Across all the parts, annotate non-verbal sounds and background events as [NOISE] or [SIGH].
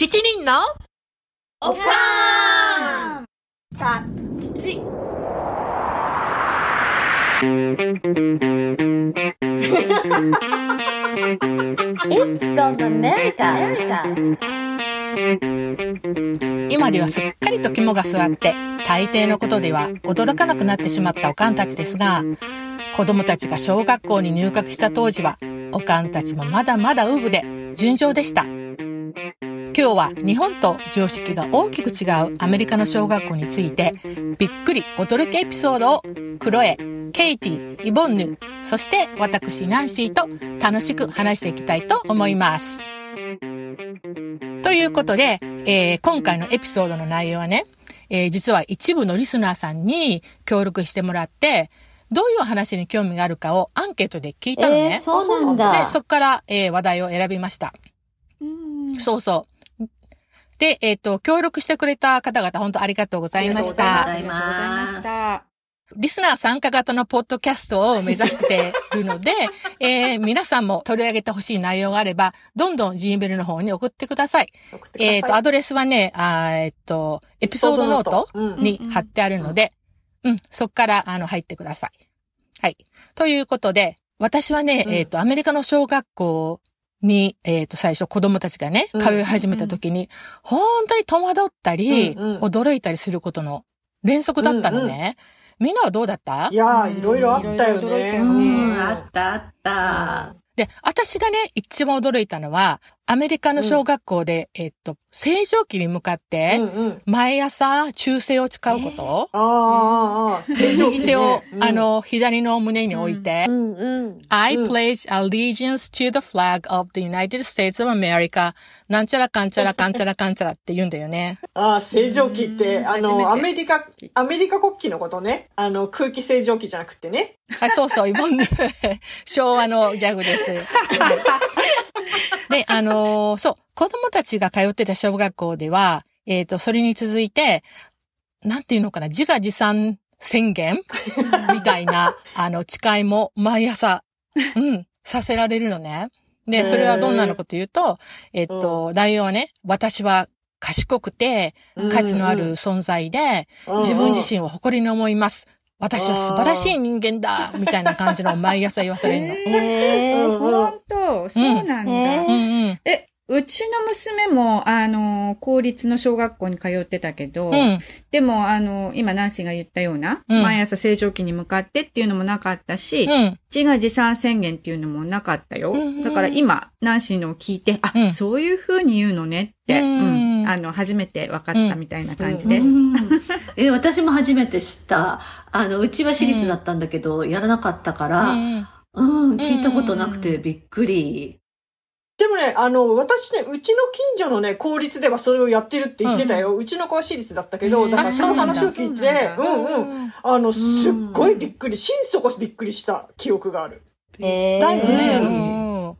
七人のおかーんタッチ。It's from America. America. 今ではすっかりと肝が据わって、大抵のことでは驚かなくなってしまったおかんたちですが、子供たちが小学校に入学した当時は、おかんたちもまだまだウブで順調でした。今日は日本と常識が大きく違うアメリカの小学校について、びっくり驚きエピソードをクロエ、ケイティ、イボンヌ、そして私ナンシーと楽しく話していきたいと思います。ということで、えー今回のエピソードの内容はね、えー実は一部のリスナーさんに協力してもらって、どういう話に興味があるかをアンケートで聞いたのね。えー、そうなんで、だ。そこから、えー話題を選びました。そうそう。で、えっ、と、協力してくれた方々、本当ありがとうございました。ありがとうございます。た。リスナー参加型のポッドキャストを目指しているので、[LAUGHS] えー皆さんも取り上げてほしい内容があれば、どんどん Gmail の方に送ってください。さいえっ、と、アドレスはね、あーえっ、と、エピソードノートうんに貼ってあるので、うん、そこから、あの、入ってください。はい。ということで、私はね、うんえっ、と、アメリカの小学校に、えっ、と、最初子供たちがね、うん。通い始めた時に、本当に戸惑ったり、うんうん。驚いたりすることの連続だったのね。みんなはどうだった？いやー、いろいろあったよね。うね。ん、あったあった。で、私がね、一番驚いたのは、アメリカの小学校で、えっと、正常期に向かって、うんうん。毎朝、中性を使うこと、あーあー、あー正常期ね。右手を、うん。あの、左の胸に置いて、うんうん。I うん。Pledge allegiance to the flag of the United States of America. なんちゃらかんちゃらかんちゃらかんちゃらって言うんだよね。ああ、正常期って、うんあの、アメリカ、アメリカ国旗のことね。あの、空気清浄機じゃなくてね。あ、そうそう、イボンヌ、[LAUGHS] 昭和のギャグです。[LAUGHS] はいで、あのーそう、子供たちが通ってた小学校では、えっ、と、それに続いて、なんていうのかな、自画自賛宣言？[LAUGHS] みたいな、あの、誓いも毎朝、うん、させられるのね。で、それはどんなのかというと、えっ、と、内容はね、私は賢くて価値のある存在で、自分自身を誇りに思います。私は素晴らしい人間だみたいな感じのを毎朝言わされるの。[LAUGHS] えー、うん本当。そうなんだ。えうちの娘も、あの、公立の小学校に通ってたけど、うん。でも、あの、今、ナンシーが言ったような、うん毎朝正常期に向かってっていうのもなかったし、うん。自画自賛宣言っていうのもなかったよ。だから今、ナンシーのを聞いて、あ、うんそういう風に言うのねって、ううんんあの、初めて分かったみたいな感じです。うん [LAUGHS] え、私も初めて知った。あの、うちは私立だったんだけど、やらなかったから、うんうん、聞いたことなくてびっくり。でもね、あの、私ね、うちの近所のね、公立ではそれをやってるって言ってたよ。うちの子は私立だったけど、だからあその話を聞いて、うんうん。あの、すっごいびっくり、心底びっくりした記憶がある。えーだよね。ううんん。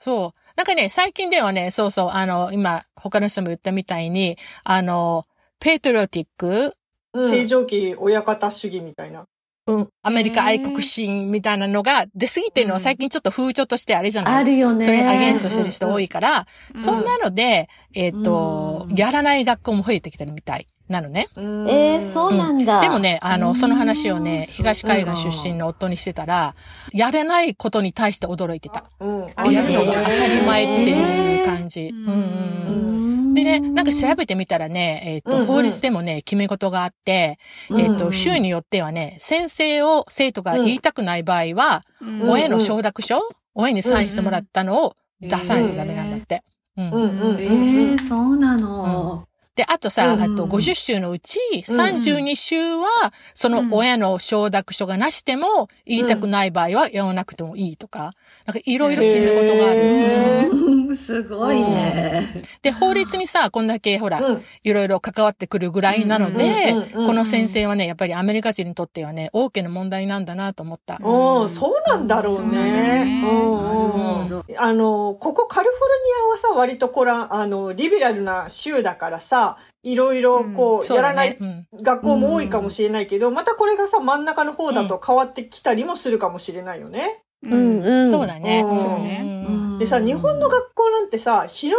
そう。なんかね、最近ではね、そうそう、あの、今、他の人も言ったみたいに、あの、ペトロティック、うん正常期親方主義みたいな。うん、アメリカ愛国心みたいなのが出過ぎてるのは最近ちょっと風潮としてあれじゃない？あるよね。それにアゲンストしてる人多いから、うんそんなので、えっ、と、うん。やらない学校も増えてきてるみたいなのね。えー、そうなんだ。でもね、あの、うん。その話をね、東海岸出身の夫にしてたら、やれないことに対して驚いてた。うん。あやるのが当たり前っていうえ感じ。うんうんうん。うんでね、なんか調べてみたらね、えっ、と、うんうん。法律でもね、決め事があって、うんえっ、と、うん州によってはね、先生を生徒が言いたくない場合は、うん。親の承諾書、親にサインしてもらったのを出さないとダメなんだって。うんうん。うん。えうんうん。ー、そうなの。で、あとさ、うんあと50州のうち32州は、その親の承諾書がなしでも言いたくない場合はやらなくてもいいとか、なんかいろいろ決め事がある。すごいね。で、法律にさ、こんだけほら、うん。いろいろ関わってくるぐらいなのでこの先生はね、やっぱりアメリカ人にとってはね、大きな問題なんだなと思った。うん、そうなんだろうね。ねうん。うん。うんあの、ここカリフォルニアはさ、割とこら、あの、リベラルな州だからさ、いろいろこう、やらない学校も多いかもしれないけど、またこれがさ、真ん中の方だと変わってきたりもするかもしれないよね。うん。うん。そうだね。そうねうん。でさ、日本の学校なんてさ、日の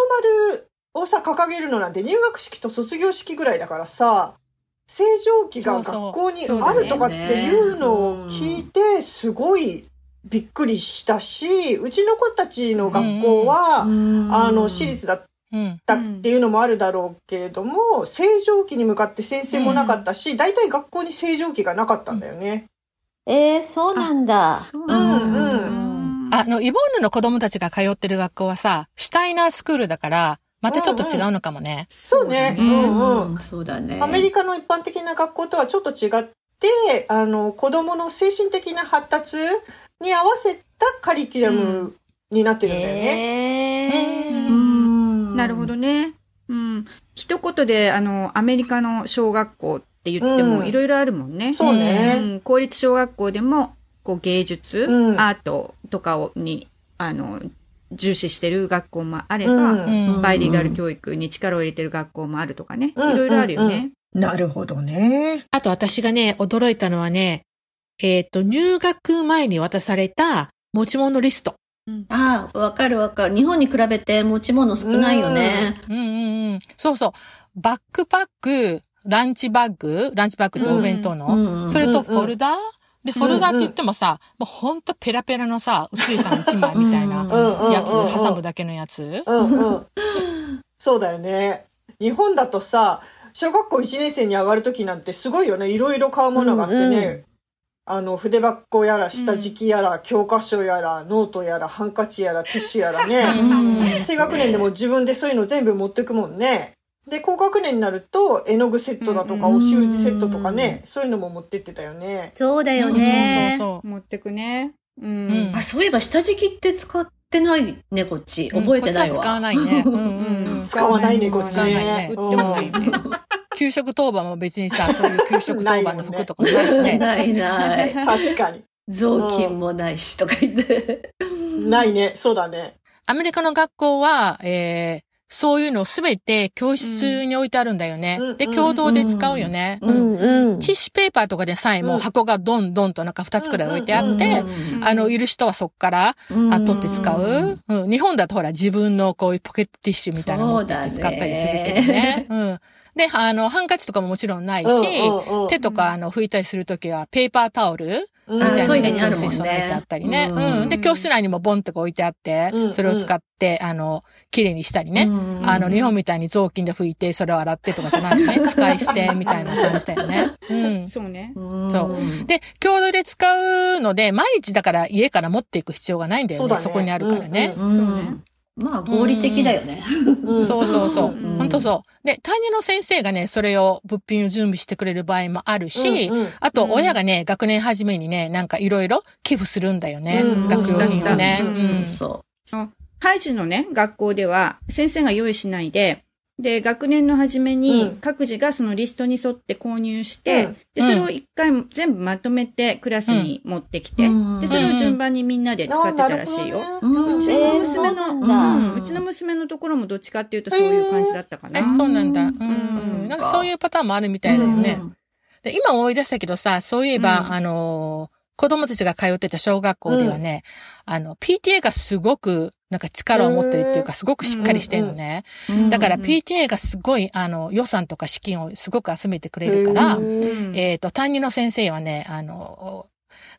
丸をさ、掲げるのなんて入学式と卒業式ぐらいだからさ、正常期が学校にあるとかっていうのを聞いて、すごいびっくりしたし、うちの子たちの学校は、あの、私立だっうん。たっていうのもあるだろうけれども、正常期に向かって先生もなかったし、大体学校に正常期がなかったんだよね。えー、そうなんだ。そうなんだうんあの、イボーヌの子供たちが通ってる学校はさ、シュタイナースクールだから、またちょっと違うのかもね。そうね。ううんんうん。そうだね。アメリカの一般的な学校とはちょっと違って、あの、子供の精神的な発達に合わせたカリキュラムになってるんだよね。なるほどね。うん。一言で、あの、アメリカの小学校って言ってうんもいろいろあるもんね。そうね。うん公立小学校でも、こう芸術、うんアートとかをに、あの、重視してる学校もあれば、うんうんバイリンガル教育に力を入れてる学校もあるとかね。うんいろいろあるよね。なるほどね。あと私がね、驚いたのはね、えっ、と、入学前に渡された持ち物リスト。ああ、わかるわかる。日本に比べて持ち物少ないよね。うんうんうん。そうそう。バックパック、ランチバッグ、ランチバッグとお弁当の。うんうんそれとフォルダ、で、フォルダって言ってもさ、もうほんとペラペラのさ、薄いさ一枚みたいなうんうんやつ、うんうん挟むだけのやつ。うんうん。そうだよね。日本だとさ、小学校1年生に上がるときなんてすごいよね。いろいろ買うものがあってね。うんうあの、筆箱やら、下敷きやら、教科書やら、ノートやら、ハンカチやら、ティッシュやらね。うん低学年でも自分でそういうの全部持ってくもんね。で、高学年になると、絵の具セットだとか、うんお習字セットとかね、そういうのも持ってってたよね。そうだよそうね。そう持ってくね。うん。うんあ、そういえば下敷きって使ってないね、こっち。そう。覚えてないわ。こっちは使わないね。[LAUGHS] うんうんうん。使わないね、こっち使わないねね。売ってもないね。給食当番も別にさ、そういう給食当番の服とかもないしね。ないない。[LAUGHS] 確かに。雑巾もないしとか言って。ないね。そうだね。アメリカの学校は、えー、そういうのすべて教室に置いてあるんだよね。で、うんうん共同で使うよね。うんうんティッシュペーパーとかでさえもうん箱がドンドンとなんか2つくらい置いてあって、うんあの、いる人はそっから、あ、取って使う、うん。日本だとほら自分のこういうポケットティッシュみたいなの持ってって使ったりするけどね。うん。で、あの、ハンカチとかももちろんないし、うんうんうん手とかあの拭いたりするときはペーパータオルうんみたいなのトイレにあるもんね教室備えてあったりね。うんうん。で、教室内にもボンってこう置いてあって、うんそれを使って、あの、綺麗にしたりね。あの、日本みたいに雑巾で拭いて、それを洗ってとかじゃないね。[LAUGHS] 使い捨てみたいな感じだよね。うん。そうね。そうで、共同で使うので、毎日だから家から持っていく必要がないんだよね。そこにあるからね。うんうんそうねまあ、合理的だよね。うんそうそうそう。うんほんとそう。で、担任の先生がね、それを物品を準備してくれる場合もあるし、うんうんあと、親がね、学年初めにね、なんかいろいろ寄付するんだよね。うん学用品をね。ううんん。そハイジのね、学校では先生が用意しないで、で、学年の初めにうん各自がそのリストに沿って購入して、うんで、それを一回全部まとめてクラスに持ってきて、うんで、それを順番にみんなで使ってたらしいよ。う。うちのえー娘の、そうちの娘のところもどっちかっていうとそういう感じだったかえな。、そうなんだ。ううんん。なんかそういうパターンもあるみたいだよね。うんで今思い出したけどさ、そういえば、うんあのー子供たちが通ってた小学校ではね、あの、PTA がすごく、なんか力を持ってるっていうか、すごくしっかりしてるのね。だからうん PTA がすごい、あの、予算とか資金をすごく集めてくれるから、うんえっ、と、担任の先生はね、あの、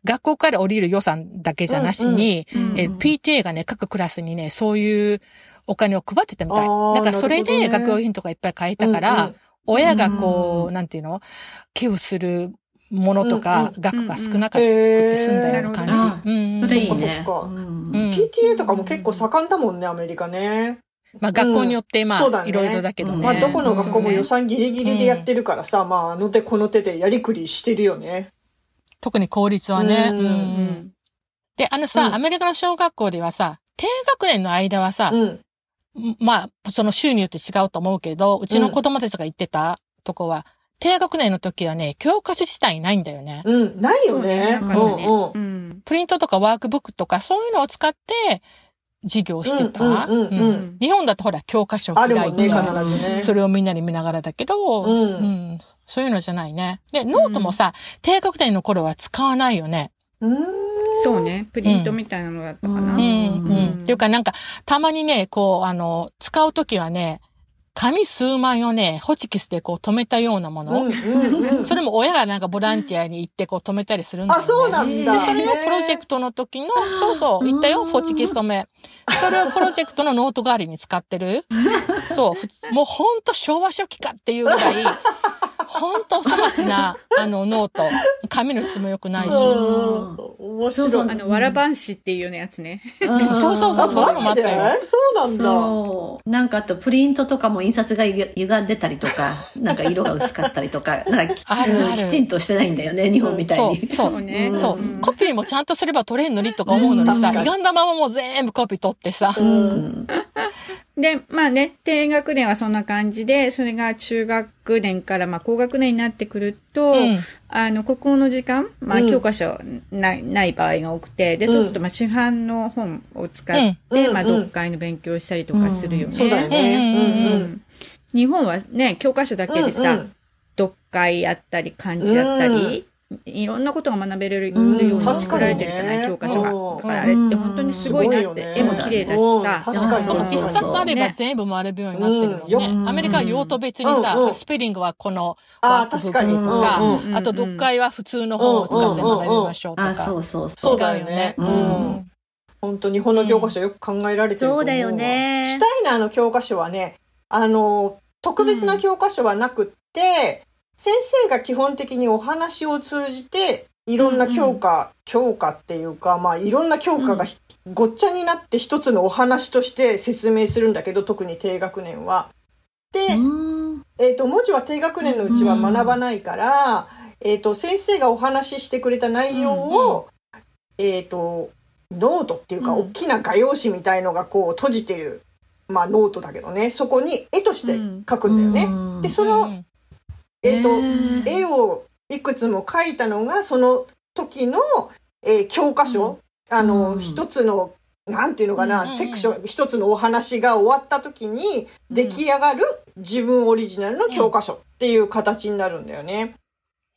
学校から降りる予算だけじゃなしに、PTA がね、各クラスにね、そういうお金を配ってたみたい。だからそれで学用品とかいっぱい買えたから、うん親がこう、うんなんていうの寄付するものとうんかうん額が少なかったへってー済んだような感じ。うんうんそれいい PTA とかも結構盛んだもんね、アメリカね。まあ学校によってまあ、いろいろだけどね。まあ、どこの学校もうん予算ギリギリでやってるからさ、まあ、あの手この手でやりくりしてるよね。特に公立はね。うん。で、あのさ、うん。アメリカの小学校ではさ、低学年の間はさ、うん。まあ、その州によって違うと思うけど、うちの子供たちが行ってたとこは、低学年の時はね、教科書自体ないんだよね。うん。ないよね。そうね中にねうんうんうんプリントとかワークブックとかそういうのを使って授業をしてた？うんうんうんうんうん日本だとほら教科書を開いて、必ずね。それをみんなに見ながらだけど、うんそういうのじゃないね。で、ノートもさ、低学年の頃は使わないよね。うん。そうね。プリントみたいなのだったかな。うん、うんうん。っていうかなんか、たまにね、こう、あの、使うときはね、紙数枚をね、ホチキスでこう止めたようなもの。うんうんうんそれも親がなんかボランティアに行ってこう止めたりするんだよ、ね。あ、そうなんだ。で、それのプロジェクトの時の、そうそう、行ったよ、ホチキス止め。それをプロジェクトのノート代わりに使ってる。[LAUGHS] そう、もうほんと昭和初期かっていうぐらい、ほんとお粗末な、[LAUGHS] あの、ノート。紙の質も良くないし。うん面白い。そうそうあの、わらばんしっていうようなやつね。うんそうそうそうあ、そうのもあったよそうなんだ。そう。なんかあとプリントとかも印刷がゆ歪んでたりとか、[LAUGHS] なんか色が薄かったりとか、なんかきちんとしてないんだよね、日本みたいそう、に。そう。そうね。そううん。コピーもちゃんとすれば取れんのにとか思うのにさ、歪んだままもう全部コピー取ってさ。[LAUGHS] うん。で、まあね、低学年はそんな感じで、それが中学年からまあ高学年になってくると、うん。あの、国語の時間、まあうん。教科書ない、ない場合が多くて、で、そうするとまあ市販の本を使って、まあうん。うん。読解の勉強をしたりとかするよね。そうだよね。うん。うん。うんうん日本はね、教科書だけでさ、うんうん。読解やったり、漢字やったり、いろんなことが学べれるよううんに作られてるじゃない、確かにね教科書が。うんだからあれって本当にすごいなって、絵も綺麗だしさ。一冊あればね全部回れるようになってるもんね。うんアメリカは用途別にさ、スペリングはこのあワークー確かに。とか、あと読解は普通の本を使って学びましょうとあ、か。そうそうそそうう。だよね。本当日本の教科書よく考えられてると思うわ。そうだよねシュタイナーの教科書はね、あの、特別な教科書はなくって、先生が基本的にお話を通じて、いろんな教科、教科っていうか、まあいろんな教科がひごっちゃになって一つのお話として説明するんだけど、特に低学年は。で、うん。えっ、と、文字は低学年のうちは学ばないから、えっ、と、先生がお話ししてくれた内容を、えっ、と、ノートっていうか、うん。大きな画用紙みたいのがこう閉じてる、まあノートだけどね、そこに絵として書くんだよね。うん。で、その、うんえっ、ー。絵をいくつも描いたのが、その時の、えー教科書、あの、うん。一つの、なんていうのかな、うんうんうん。セクション、一つのお話が終わった時に出来上がる自分オリジナルの教科書っていう形になるんだよね。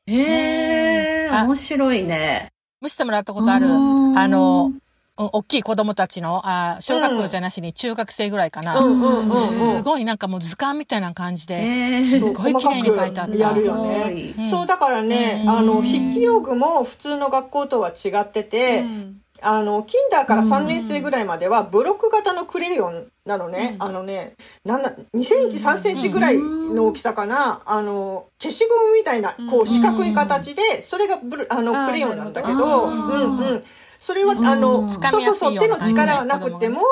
へえ、あ面白いね。見せてもらったことある。うん。あの、うん大きい子供たちの、あ小学校じゃなしに中学生ぐらいかな。すごいなんかもう図鑑みたいな感じで。すごい綺麗に書いてあった。やるよね。いうんそうだからね、うんあの、筆記用具も普通の学校とは違ってて、うんあの、キンダーからうん3年生ぐらいまでは、ブロック型のクレヨンなのね。うんあのね、なんだ、2センチ、3センチぐらいの大きさかな。あの、消しゴムみたいな、こう四角い形で、それがブルあの、クレヨンなんだけどうんうん。それは、うん。あの、掴そうそうそう、手の力はなくても、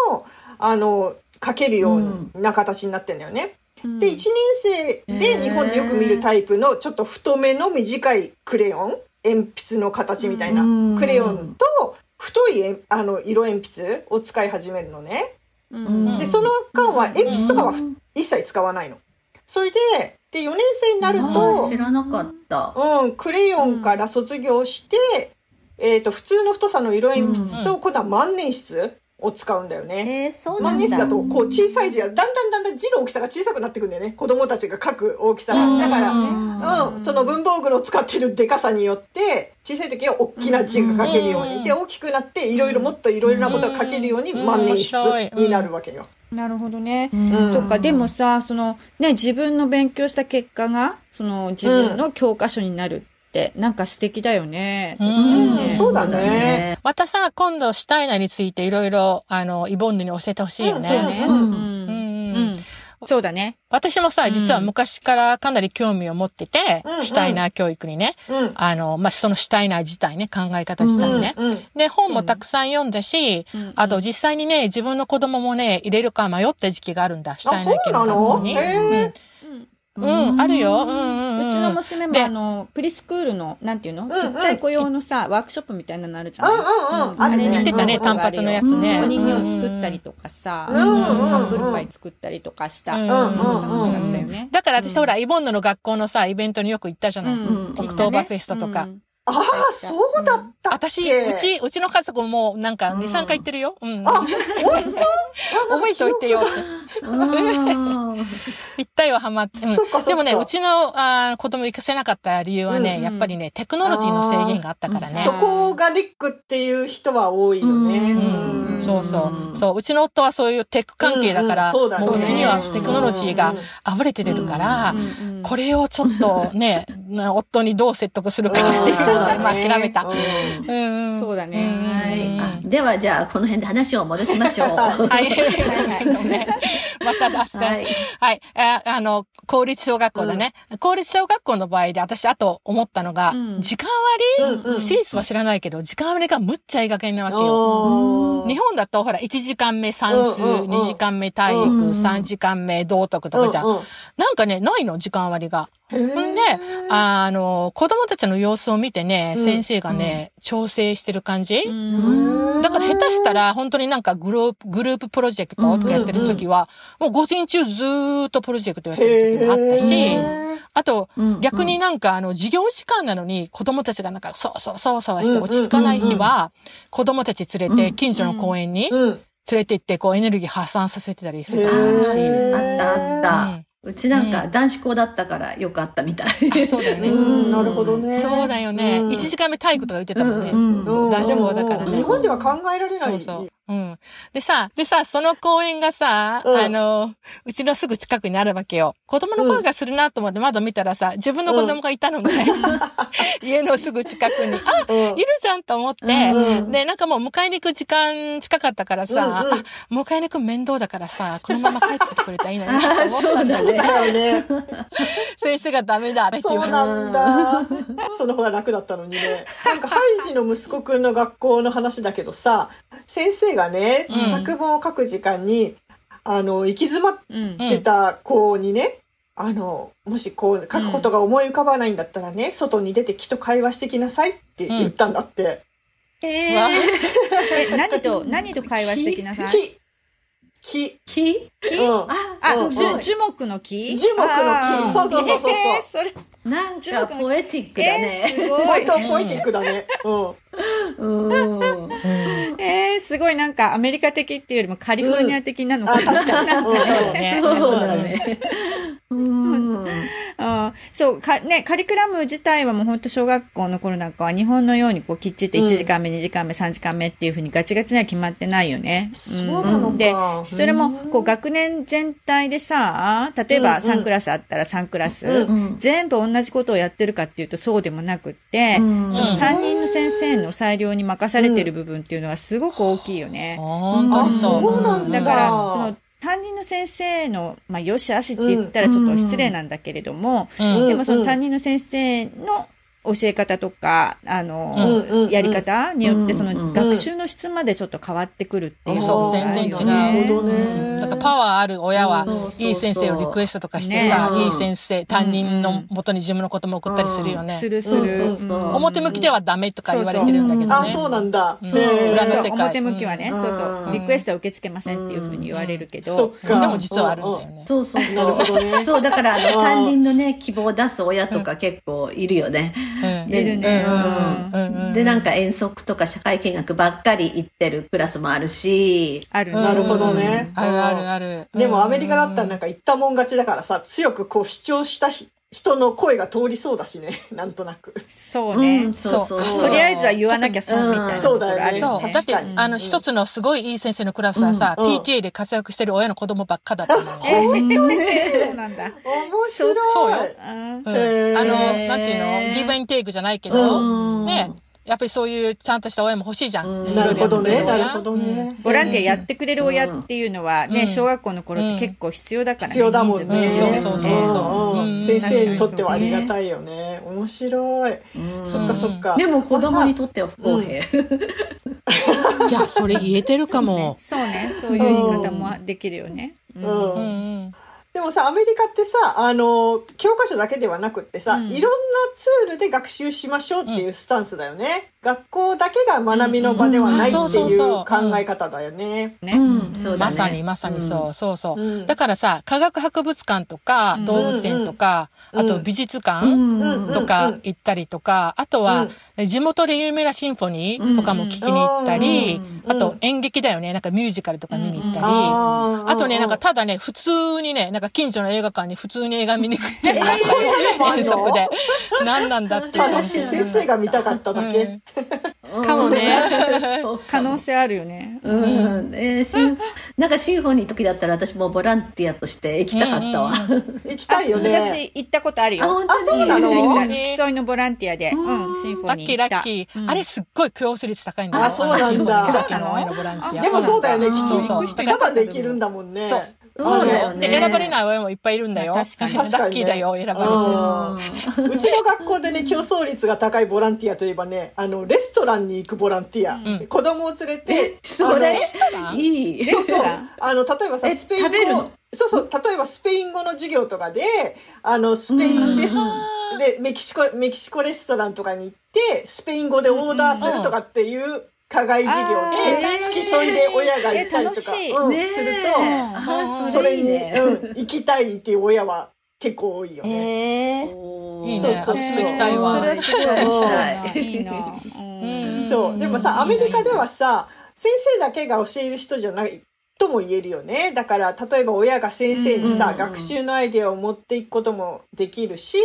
あの、書けるような形になってんだよね。うん。で、1年生で日本でよく見るタイプのちょっと太めの短いクレヨン鉛筆の形みたいなうん。クレヨンと太いあの色鉛筆を使い始めるのね。うん。で、その間は鉛筆とかはうん。一切使わないの。それで、で、4年生になるあとー知、らなかった。うん、クレヨンから卒業して、えっ、と、普通の太さの色鉛筆と、今度は万年筆を使うんだよね。えー、そうなんだ。万年筆だと、こう小さい字が、だんだんだんだん字の大きさが小さくなってくんだよね。子供たちが書く大きさが。だから、うんうん、その文房具を使ってるデカさによって、小さい時は大きな字が書けるように。うんで、大きくなって、いろいろもっといろいろなことが書けるように、うん万年筆になるわけよ。なるほどね。うんそっか、でもさ、その、ね、自分の勉強した結果が、その、自分の教科書になるって、なんか素敵だよね。うんうんねそうだね。またさ、今度、シュタイナーについていろいろ、あの、イボンヌに教えてほしいよね。うんそうね。ううんん。ううんん。そうだね。私もさ、うん実は昔からかなり興味を持ってて、うんうんシュタイナー教育にね、うん。あの、まあ、そのシュタイナー自体ね、考え方自体ね。うん。で、本もたくさん読んだし、うんあと実際にね、自分の子供もね、入れるか迷った時期があるんだ、シュタイナー教そうなの？ん、うん、あるよ。うんうんうん。うちの娘もであの、プリスクールの、なんていうの、んちっちゃい子用のさ、ワークショップみたいなのあるじゃうんないうんうん。あるね。行ってたねうん単発のやつねお人形作ったりとかさ、うんうんうんアップルパイ作ったりとかした。うんうんうん楽しかったよね。だから私、ほら、イボンヌの学校のさ、イベントによく行ったじゃない？うんオクトーバーフェストとか。うんああ、そうだったっけ？私、うち、うちの家族ももうなんか2、3回行ってるよ。うん。あ、本当？[LAUGHS] 覚えておいてよって。ぴったりはハマって。うん。でもね、うちのあー子供行かせなかった理由はね、うんやっぱりね、テクノロジーの制限があったからね。そ。こがネックっていう人は多いよね。うん。うん。んそうそう。そう、うちの夫はそういうテック関係だから、うん。うんそうだね。もううちにはテクノロジーが溢れて出るから、これをちょっとね、[LAUGHS] な夫にどう説得するかっていうので、まあ諦めた。うん。うん。うんそうだね。ん。はい。あでは、じゃあ、この辺で話を戻しましょう。[LAUGHS] はい。[LAUGHS] また脱線。ははいい。ああの、公立小学校だね。公立小学校の場合で、私、あと思ったのが、うん。時間割？うんうんり、私立は知らないけど、時間割りがむっちゃいい加減なわけよ。日本だと、ほら、1時間目算数、うんうんうん。2時間目体育、うん3時間目道徳とかじゃん。うんうん。なんかね、ないの、時間割りが。んで、あの、子供たちの様子を見てね、うん。先生がね、調整してる感じ、うん。だから下手したら、本当になんかグループ、グループプロジェクトとかやってる時は、もう午前中ずーっとプロジェクトやってる時もあったしあと、うん逆になんかあの、授業時間なのに子供たちがなんか、そうそうそうそうしてうん落ち着かない日は、子供たち連れて近所の公園に連うん。れて行って、こうエネルギー発散させてたりするし。ーあったあった。うんうちなんか男子校だったからよくあったみたい。あそうだよね。うん、なるほどね。そうだよね。うん1時間目体育とか言ってたもんね。男子校だからね日本では考えられない。そうそう。うん。でさ、でさ、その公園がさ、うんあの、うちのすぐ近くにあるわけよ。子供の声がするなと思って窓見たらさ、自分の子供がいたのね。[LAUGHS] 家のすぐ近くに。あ、うんいるじゃんと思って、うんで、なんかもう迎えに行く時間近かったからさ、うんうんあ、迎えに行く面倒だからさ、このまま帰っててくれたらいいのになと思ったんだ [LAUGHS] そうだね。[LAUGHS] 先生がダメだって言わ。そうなんだ。その方が楽だったのにね。なんか、ハイジの息子くんの学校の話だけどさ、先生がね、うん作文を書く時間に、あの、行き詰まっうんうんてた子にね、あの、もしこう、書くことが思い浮かばないんだったらね、外に出て木と会話してきなさいって言ったんだって。ええ、何と、[LAUGHS] 何と会話してきなさい？木。木。木木うん。あ、あ、うん樹樹木の木？樹木の木そうそうそうそうえーそれ、なん樹木のかポエティックだえー、ね。すごい。ポイトポイティックだね。うん。[LAUGHS] うん。う [LAUGHS] んえー、すごいなんかアメリカ的っていうよりもカリフォルニア的なのかあ、確かに。うんそうだね。そうだね。[LAUGHS] うん。うんそう、か、ね、カリキュラム自体はもう本当小学校の頃なんかは日本のようにこうきっちりと1時間目、2時間目、3時間目っていうふうにガチガチには決まってないよね。そうなのか。で、それもこう学年全体でさ、例えばうんうん3クラスあったら3クラス、うんうん全部同じことをやってるかっていうとそうでもなくって、うんその担任の先生の裁量に任されてる部分っていうのはすごく大きいよね。本当にそう。あそうなんだから、うんその担任の先生の、まあ、よしあしって言ったらちょっと失礼なんだけれども、うん。でもその担任の先生の教え方とか、あの、うんうんやり方によって、うんその学習の質までちょっと変わってくるっていうのそう全然違う。なるほどうね。ん。だからパワーある親はいい先生をリクエストとかしてさ、ね。いい先生、担任の元に自分のことも送ったりするよね。するする。表向きではダメとか言われてるんだけどね。あ、そうなんだ。裏の世界。表向きはね、うん。そうそう。う。ん。リクエストは受け付けませんっていうふうに言われるけど。でも実はあるんだよね。そうそうそう。なるほどね。そう、だから、あの、担任のね、希望を出す親とか結構いるよね。うん。いるねで、なんか遠足とか社会見学ばっかり行ってるクラスもあるし、あるね。なるほどね。あるあるある。でもアメリカだったららなんか言ったもん勝ちだからさ、強くこう主張したひ人の声が通りそうだしね、[LAUGHS] なんとなく。そうね。うんそうそうそう。とりあえずは言わなきゃ損みたいなところあるそう。よね。だってあの、一つのすごいいい先生のクラスはさ、うん PTA で活躍してる親の子供ばっかだったのよ。そうなんだ。面白い。そうよあの、なんていうの？ギブアンテイクじゃないけど、うんね、やっぱりそういうちゃんとした親も欲しいじゃん。うんないるほどね、なるほどね。ボランティアやってくれる親っていうのはね、うん小学校の頃って結構必要だからね。必要だもんね。そうそうそうそう先生にとってはありがたいよね。面白い。うんそっかそっか。でも子供にとっては不公平。いや、それ言えてるかも。そうね。そういう言い方もできるよね。うんうんうんうん。でもさ、アメリカってさ、あの、教科書だけではなくってさ、うんいろんなツールで学習しましょうっていうスタンスだよね。学校だけが学びの場ではないっていうそうそう考え方だよね。ね。まさにまさにそう、そうそう。うん。だからさ、科学博物館とか、うん。動物園とか、うんあと美術館、うん。とかうん行ったりとか、あとは、地元で有名なシンフォニーとかも聞きに行ったり、うん。あと演劇だよね、なんかミュージカルとか見に行ったり、あとね、なんかただね、普通にね、なんか近所の映画館に普通に映画見に行って、遠足で。何なんだっていう感じ。楽しい。先生が見たかっただけ？うんかもね。[LAUGHS] そうか可能性あるよね。うん、えーシンなんかシンフォニーの時だったら私もボランティアとして行きたかったわ。[LAUGHS] 行きたいよね。私行ったことあるあ、よ。本当に？あそうなの？付き添いのボランティアで、うん、シンフォラッキーラニー行った。ッキー。うんあれすっごい競争率高いんだよ。あそうなんださっきの愛のボランティア。でもそうだよね、きっと。ただできるんだもんね。そうよね。で、選ばれない親もいっぱいいるんだよ。確かに。[LAUGHS] ラッキーだよ、選ばれて。うちの学校でね、競争率が高いボランティアといえばね、あの、レストランに行くボランティア。ん。子供を連れて、それあのいい。そうそうレストラン。あの、例えばさ、えスペイン語。食べるの、そうそう、例えばスペイン語の授業とかで、あの、スペインレス、で、メキシコ、メキシコレストランとかに行って、スペイン語でオーダーするとかっていう課外授業あで、ー付き添いで親が行ったりとか、するあと、それに、行きたいっていう親は結構多いよね。えいいね。そうそうそう私も行きたいわ。それはすごいい。いいな。うん。そう。でもさ、アメリカではさ、先生だけが教える人じゃないとも言えるよね。だから、例えば親が先生にさ、うん学習のアイデアを持っていくこともできるし、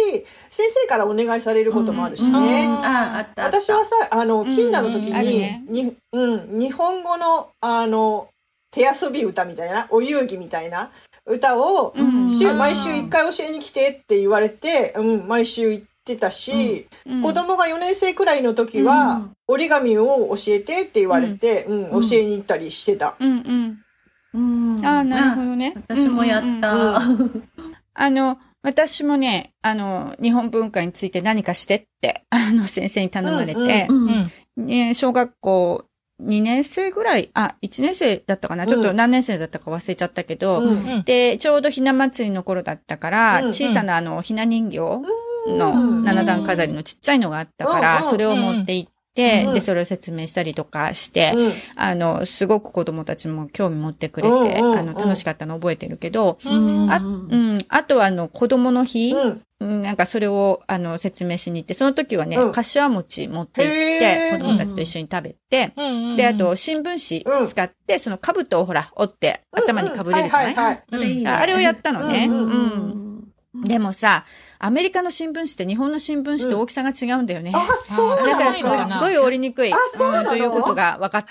先生からお願いされることもあるしうんね。あ、あったあった。私はさ、あの、ん近代の時に、ねに、うん、日本語の、あの、手遊び歌みたいな、お遊戯みたいな歌を、うん週、毎週一回教えに来てって言われて、うん、毎週行ってたし、うん子供が4年生くらいの時は、うん折り紙を教えてって言われて、うん、うん教えに行ったりしてた。うんうん。うん。ああ、なるほどね。あ私もやった。うんうんうん。あの、私もね、あの、日本文化について何かしてって、あの、先生に頼まれて。う、うん。うん。ね小学校2年生ぐらい、あ、1年生だったかな？ちょっと何年生だったか忘れちゃったけど、うんうん。で、ちょうどひな祭りの頃だったから、うん小さなあの、ひな人形のうん七段飾りのちっちゃいのがあったから、うんそれを持って行って、うんで、それを説明したりとかして、うん。あの、すごく子供たちも興味持ってくれうんて、うんうん。あの、楽しかったの覚えてるけど、うんあ、うん、あとはあの、子供の日、うん。うんなんかそれを、あの、説明しに行って、その時はね、うん。柏餅持って行っへて、ー。子供たちと一緒に食べて、うんで、あと、新聞紙使って、その兜をほら、折って、頭にかぶれるじゃない。ああれをやったのね。ううんん。うん。でもさ、アメリカの新聞紙って日本の新聞紙と大きさが違うんだよね。あ、そうあなんだからすそうなんだごい折りにくい。あそうなの？んということが分かっ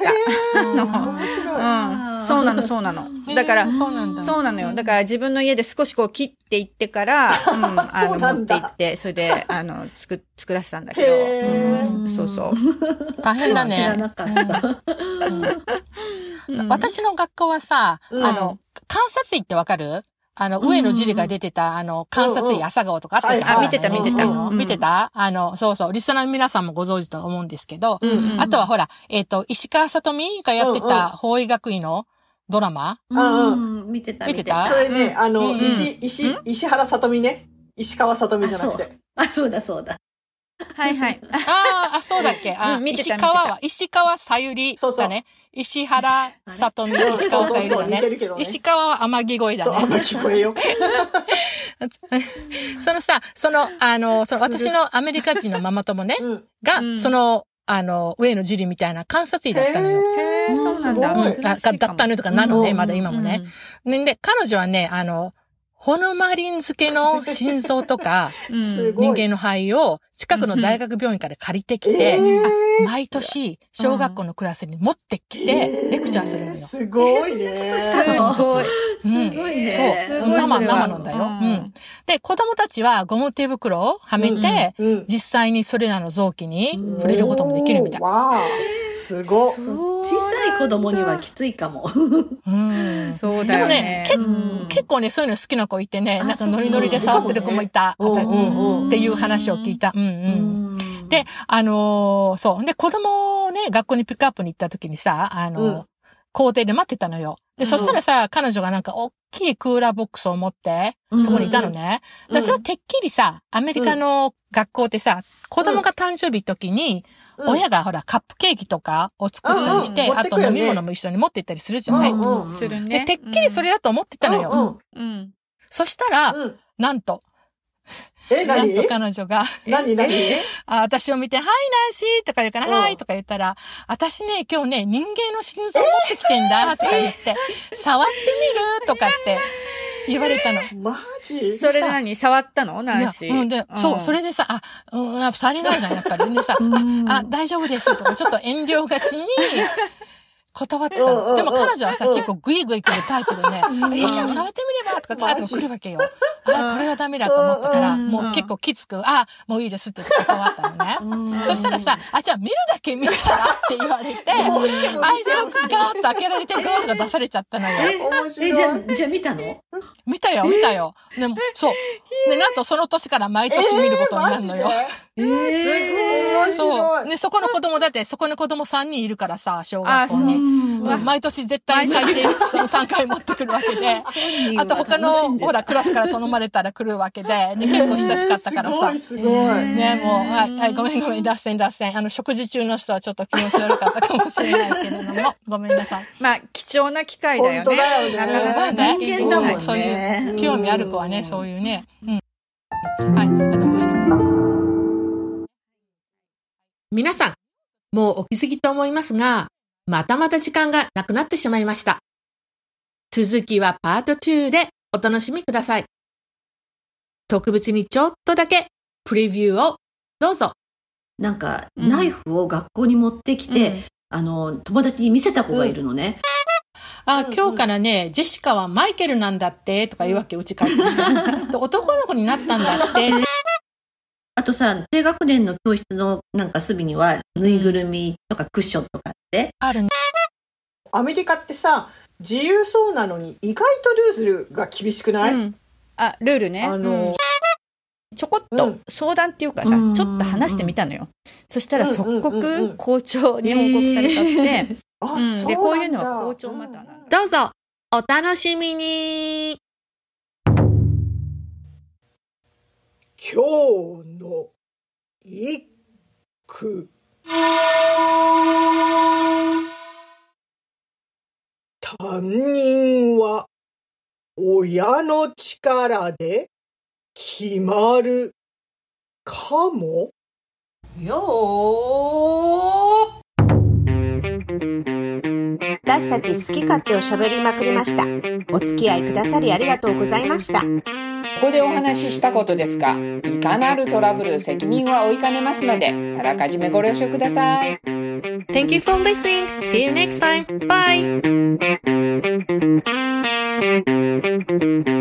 た。[LAUGHS] の？面白い。うん。そうなの、そうなの。だから、そうなんだ。そうなのよ。だから自分の家で少しこう切っていってから、うん、[LAUGHS] あそうの、持っていって、それで、あの、作、作らせたんだけど、うん、そうそう。大変だね。知らなかった。うん私の学校はさ、うんあの、観察医ってわかる？あの、上野樹里が出てた、あの、観察医朝顔とかあったじゃん。あ見てた見てた。見てた？あの、そうそう。リスナーの皆さんもご存知と思うんですけど、うんあとはほら、えっ、と、石川さとみがやってた法医学院のドラマ？うん、見てた、見てた？それね、うんあの、うん石、石、石原さとみね？石川さとみじゃなくて。あ、そう。だそうだ。はいはい。[LAUGHS] あーあ、そうだっけ？あ、うん見てた石川は、石川さゆりそうそう。だね。石原さとみ、うん石川さゆりだそうそうそう似てるね。ね石川は天城越えだそう、あんまね。聞こえよ。[LAUGHS] そのさ、その、あの、その私のアメリカ人のママ友ね、うん。が、うんその、あの、上野樹里みたいな観察医だったのよ。へーそうなんだだったのとかなのね、うんまだ今もね。ねで、彼女はね、あの、ホノマリン漬けの心臓とか。[LAUGHS] 人間の肺を近くの大学病院から借りてきえて、ー毎年、小学校のクラスに持ってきて、レクチャーするのよ。すごいね。すごい。うんすごいね。そう生生なんだようんで、子供たちはゴム手袋をはめて、うん。実際にそれらの臓器に触れることもできるみたい。すごっ。小さい子供にはきついかも。うんそうだよね。でうん結構ね、そういうの好きな子いてね、あなんかノリノリで触ってる子もいた。っていう話を聞いた。うんうん。んで、あのーそう。で、子供をね、学校にピックアップに行った時にさ、あの校庭で待ってたのよ。で、そしたらさ、彼女がなんか大きいクーラーボックスを持って、そこにいたのね。うん。私はてっきりさ、アメリカの学校ってさ、子供が誕生日時に、うん。親がほら、カップケーキとかを作ったりして、あと飲み物も一緒に持って行ったりするじゃない、するで、ね。てっきりそれだと思ってたのよ。うんうん。そしたら、なんと、え、何？なんと彼女が、何何？[LAUGHS] あ私を見て、はい、ナンシーとか言うから、うん。はいとか言ったら、私ね、今日ね、人間の心臓持ってきてんだ、とか言って、触ってみるとかって言われたの。マジ？それで何？触ったの？ナンシー。うんで、そう、それでさ、あ、うん、あ触れないじゃん、やっぱり。でさ、[LAUGHS] あ、あ大丈夫ですとか、ちょっと遠慮がちに、断ってたの。でも彼女はさ、うん。結構グイグイ来るタイプでね、え、いいじゃん、触ってみればとか、ガーッと来るわけよ。あ、これはダメだと思ったから、うんもう結構きつく、あ、もういいですって断ったのね。そしたらさ、あ、じゃあ見るだけ見たらって言われて、アイズボックスガーッと開けられてグーとか出されちゃったのよ。面え、じゃ白い。あ、じゃあ見たの？見たよ、見たよ。でも、そう。で、なんとその年から毎年見ることになるのよ。え？ーマジで？面そ白う。で、そこの子供だって、そこの子供3人いるからさ、小あ学校に。毎年絶対最低その3回持ってくるわけで。あと他の、ほら、クラスから頼まれたら来るわけで、で結構親しかったからさ。すごい、すごい。ね、もう、はい、はい、ごめんごめん、脱線脱線。あの、食事中の人はちょっと気持ち悪かったかもしれないけれども、[LAUGHS] ごめんなさい。まあ、貴重な機会だよね。本当だよねなかなかね人間だもんねそういう、うん興味ある子はね、そういうね。うん。はい、あと皆さん、もうお気づきと思いますが、またまた時間がなくなってしまいました。続きはパート2でお楽しみください。特別にちょっとだけプレビューをどうぞ。なんか、うんナイフを学校に持ってきて、うんあの、友達に見せた子がいるのね。あ、今日からね、ジェシカはマイケルなんだって、とか言うわけ、うち帰ってきて。で男の子になったんだって。[LAUGHS] あとさ、低学年の教室のなんか隅には、ぬいぐるみとかクッションとかあって、あるね。アメリカってさ、自由そうなのに意外とルールが厳しくない、うんあ、ルールね。あのうんちょこっとうん相談っていうかさ、うんちょっと話してみたのよ。そしたらうん即刻校長に報告されちゃって、で、こういうのは校長マターなんだ。どうぞ、お楽しみに。今日の一句。担任は親の力で決まるかも？よ私たち好き勝手を喋りまくりました。お付き合いくださりありがとうございました。ここでお話ししたことですが、いかなるトラブル責任は負いかねますので、あらかじめご了承ください。Thank you for listening. See you next time. Bye. Mm-hmm.